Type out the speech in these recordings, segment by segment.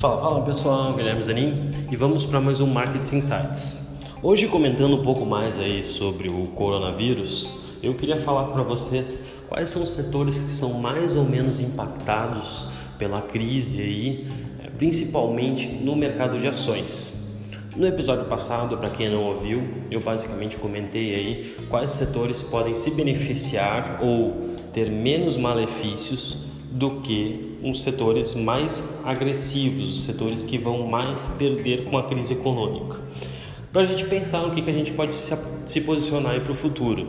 Fala, fala pessoal, Guilherme Zanin e vamos para mais um Market Insights. Hoje comentando um pouco mais aí sobre o coronavírus, eu queria falar para vocês quais são os setores que são mais ou menos impactados pela crise aí, eh, principalmente no mercado de ações. No episódio passado, para quem não ouviu, eu basicamente comentei aí quais setores podem se beneficiar ou ter menos malefícios do que os setores mais agressivos, os setores que vão mais perder com a crise econômica. Para a gente pensar no que, que a gente pode se, posicionar para o futuro.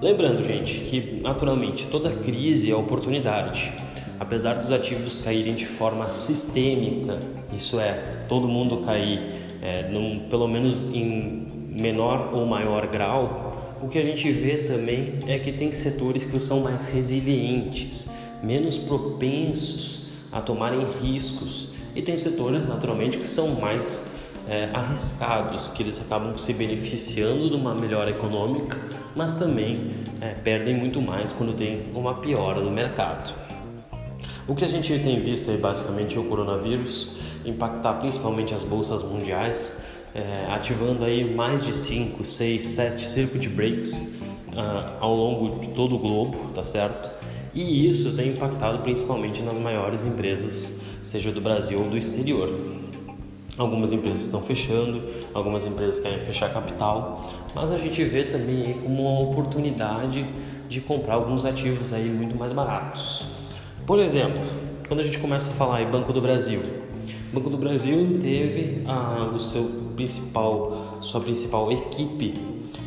Lembrando, gente, que naturalmente toda crise é oportunidade. Apesar dos ativos caírem de forma sistêmica, isso é, todo mundo cair é, num, pelo menos em menor ou maior grau, o que a gente vê também é que tem setores que são mais resilientes, menos propensos a tomarem riscos e tem setores naturalmente que são mais é, arriscados, que eles acabam se beneficiando de uma melhora econômica, mas também é, perdem muito mais quando tem uma piora no mercado. O que a gente tem visto aí basicamente é o coronavírus impactar principalmente as bolsas mundiais, é, ativando aí mais de 5, 6, 7 circuit breaks uh, ao longo de todo o globo, tá certo? E isso tem impactado principalmente nas maiores empresas, seja do Brasil ou do exterior. Algumas empresas estão fechando, algumas empresas querem fechar capital, mas a gente vê também como uma oportunidade de comprar alguns ativos aí muito mais baratos. Por exemplo, quando a gente começa a falar em Banco do Brasil, Banco do Brasil teve a, o seu principal, sua principal equipe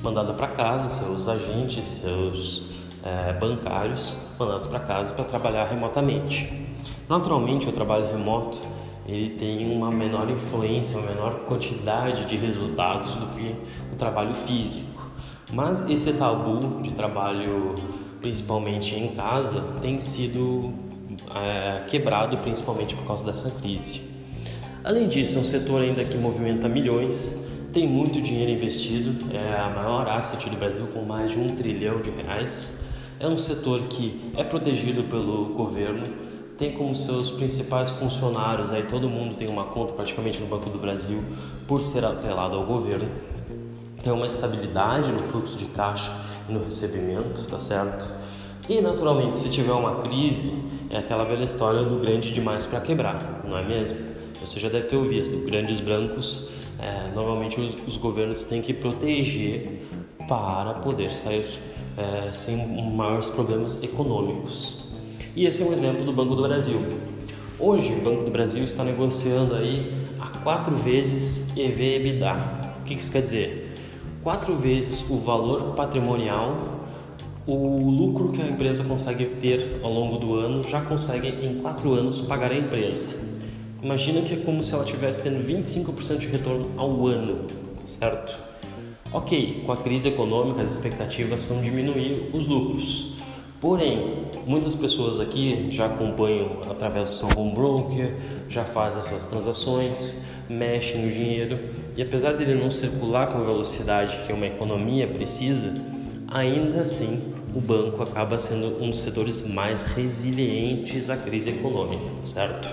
mandada para casa, seus agentes, seus é, bancários mandados para casa para trabalhar remotamente. Naturalmente, o trabalho remoto ele tem uma menor influência, uma menor quantidade de resultados do que o trabalho físico. Mas esse tabu de trabalho, principalmente em casa, tem sido é, quebrado principalmente por causa dessa crise. Além disso, é um setor ainda que movimenta milhões, tem muito dinheiro investido, é a maior asset do Brasil com mais de um trilhão de reais é um setor que é protegido pelo governo, tem como seus principais funcionários, aí todo mundo tem uma conta praticamente no Banco do Brasil por ser atrelado ao governo. Tem uma estabilidade no fluxo de caixa e no recebimento, tá certo? E naturalmente, se tiver uma crise, é aquela velha história do grande demais para quebrar, não é mesmo? Você já deve ter ouvido, grandes brancos, é, normalmente os, os governos têm que proteger para poder sair é, sem maiores problemas econômicos. E esse é um exemplo do Banco do Brasil. Hoje, o Banco do Brasil está negociando aí a quatro vezes EV/EBITDA. O que isso quer dizer? Quatro vezes o valor patrimonial, o lucro que a empresa consegue ter ao longo do ano, já consegue em quatro anos pagar a empresa. Imagina que é como se ela estivesse tendo 25% de retorno ao ano, certo? Ok, com a crise econômica as expectativas são diminuir os lucros. Porém, muitas pessoas aqui já acompanham através do seu home broker, já fazem as suas transações, mexem no dinheiro e apesar dele não circular com a velocidade que uma economia precisa, ainda assim o banco acaba sendo um dos setores mais resilientes à crise econômica, certo?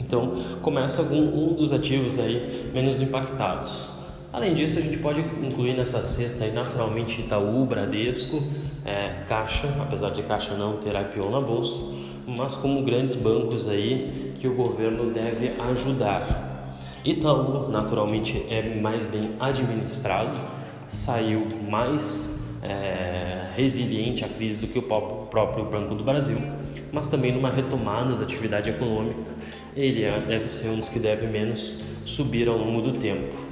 Então, começa com um dos ativos aí menos impactados. Além disso, a gente pode incluir nessa cesta aí, naturalmente Itaú, Bradesco, é, Caixa, apesar de Caixa não ter IPO na bolsa, mas como grandes bancos aí que o governo deve ajudar. Itaú, naturalmente, é mais bem administrado, saiu mais é, resiliente à crise do que o próprio Banco do Brasil, mas também numa retomada da atividade econômica, ele é, deve ser um dos que deve menos subir ao longo do tempo.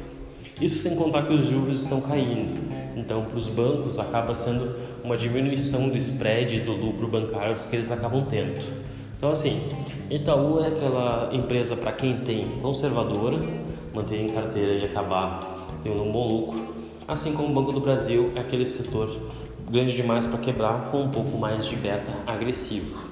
Isso sem contar que os juros estão caindo. Então, para os bancos, acaba sendo uma diminuição do spread do lucro bancário que eles acabam tendo. Então, assim, Itaú é aquela empresa para quem tem conservadora, manter em carteira e acabar tendo um bom lucro, assim como o Banco do Brasil é aquele setor grande demais para quebrar com um pouco mais de beta agressivo.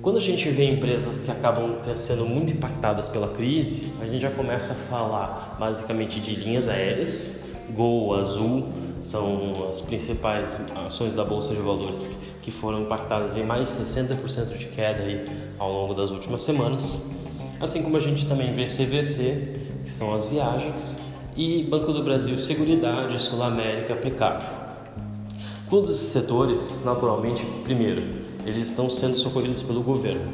Quando a gente vê empresas que acabam sendo muito impactadas pela crise, a gente já começa a falar basicamente de linhas aéreas, Gol, Azul, são as principais ações da Bolsa de Valores que foram impactadas em mais de 60% de queda aí ao longo das últimas semanas. assim como a gente também vê CVC, que são as viagens, e Banco do Brasil Seguridade, Sul América, Pecado. Todos esses setores, naturalmente, primeiro, eles estão sendo socorridos pelo governo.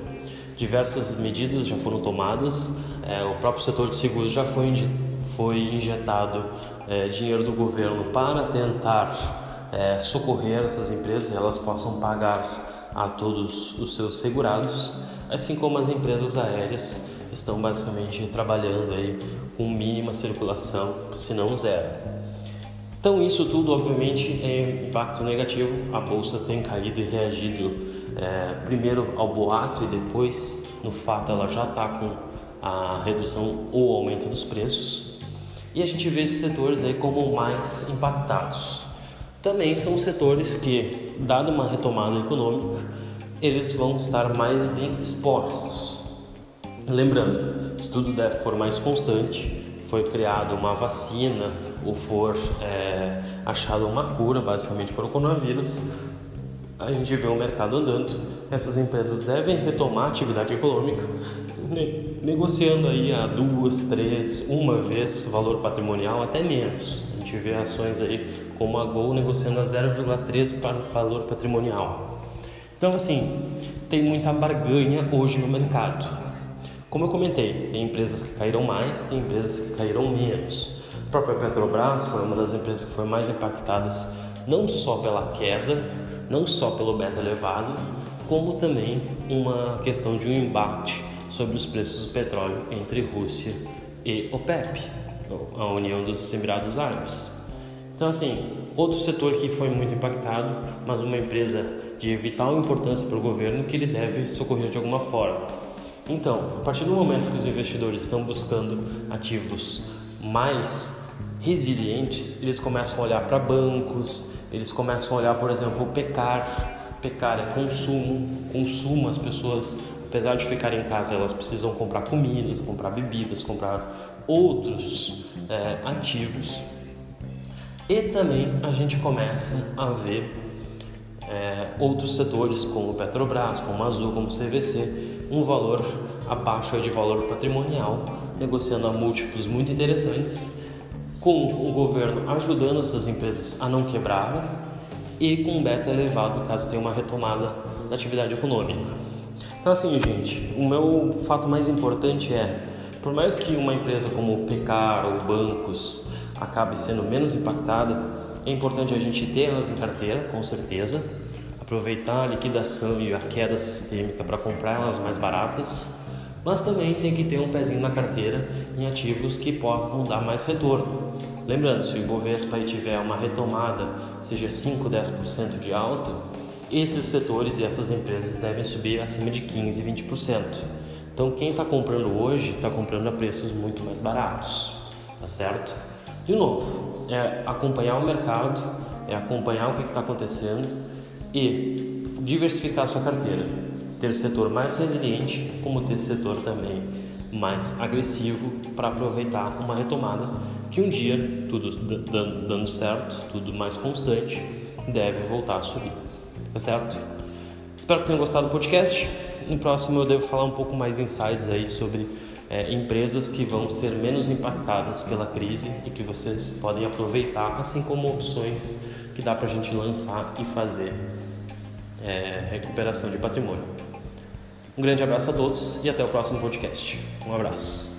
Diversas medidas já foram tomadas, é, o próprio setor de seguros já foi, foi injetado é, dinheiro do governo para tentar é, socorrer essas empresas, elas possam pagar a todos os seus segurados, assim como as empresas aéreas estão basicamente trabalhando aí com mínima circulação, se não zero. Então isso tudo obviamente é impacto negativo. A bolsa tem caído e reagido é, primeiro ao boato e depois no fato ela já está com a redução ou aumento dos preços. E a gente vê esses setores aí como mais impactados. Também são setores que, dada uma retomada econômica, eles vão estar mais bem expostos. Lembrando, se tudo for mais constante, foi criada uma vacina ou for é, achada uma cura basicamente para o coronavírus, a gente vê o mercado andando. Essas empresas devem retomar a atividade econômica, ne negociando aí a duas, três, uma vez valor patrimonial, até menos. A gente vê ações aí como a Gol negociando a 0,3 para valor patrimonial. Então, assim, tem muita barganha hoje no mercado. Como eu comentei, tem empresas que caíram mais, tem empresas que caíram menos. A própria Petrobras foi uma das empresas que foi mais impactadas não só pela queda, não só pelo beta elevado, como também uma questão de um embate sobre os preços do petróleo entre Rússia e OPEP, a União dos Emirados Árabes. Então, assim, outro setor que foi muito impactado, mas uma empresa de vital importância para o governo que ele deve socorrer de alguma forma. Então, a partir do momento que os investidores estão buscando ativos mais resilientes, eles começam a olhar para bancos, eles começam a olhar, por exemplo, o pecar. Pecar é consumo, consumo as pessoas, apesar de ficarem em casa, elas precisam comprar comidas, comprar bebidas, comprar outros é, ativos. E também a gente começa a ver é, outros setores como Petrobras, como Azul, como CVC, um valor abaixo de valor patrimonial, negociando a múltiplos muito interessantes, com o governo ajudando essas empresas a não quebrarem e com um beta elevado caso tenha uma retomada da atividade econômica. Então assim, gente, o meu fato mais importante é, por mais que uma empresa como Pecar ou bancos acabe sendo menos impactada, é importante a gente ter elas em carteira, com certeza, aproveitar a liquidação e a queda sistêmica para comprar elas mais baratas, mas também tem que ter um pezinho na carteira em ativos que possam dar mais retorno. Lembrando, se o Ibovespa tiver uma retomada, seja 5, 10% de alta, esses setores e essas empresas devem subir acima de 15, 20%. Então quem está comprando hoje está comprando a preços muito mais baratos, tá certo? De novo, é acompanhar o mercado, é acompanhar o que está acontecendo e diversificar sua carteira, ter setor mais resiliente, como ter setor também mais agressivo para aproveitar uma retomada que um dia, tudo dando certo, tudo mais constante, deve voltar a subir. Tá certo? Espero que tenham gostado do podcast. No próximo eu devo falar um pouco mais insights aí sobre é, empresas que vão ser menos impactadas pela crise e que vocês podem aproveitar, assim como opções que dá para a gente lançar e fazer é, recuperação de patrimônio. Um grande abraço a todos e até o próximo podcast. Um abraço.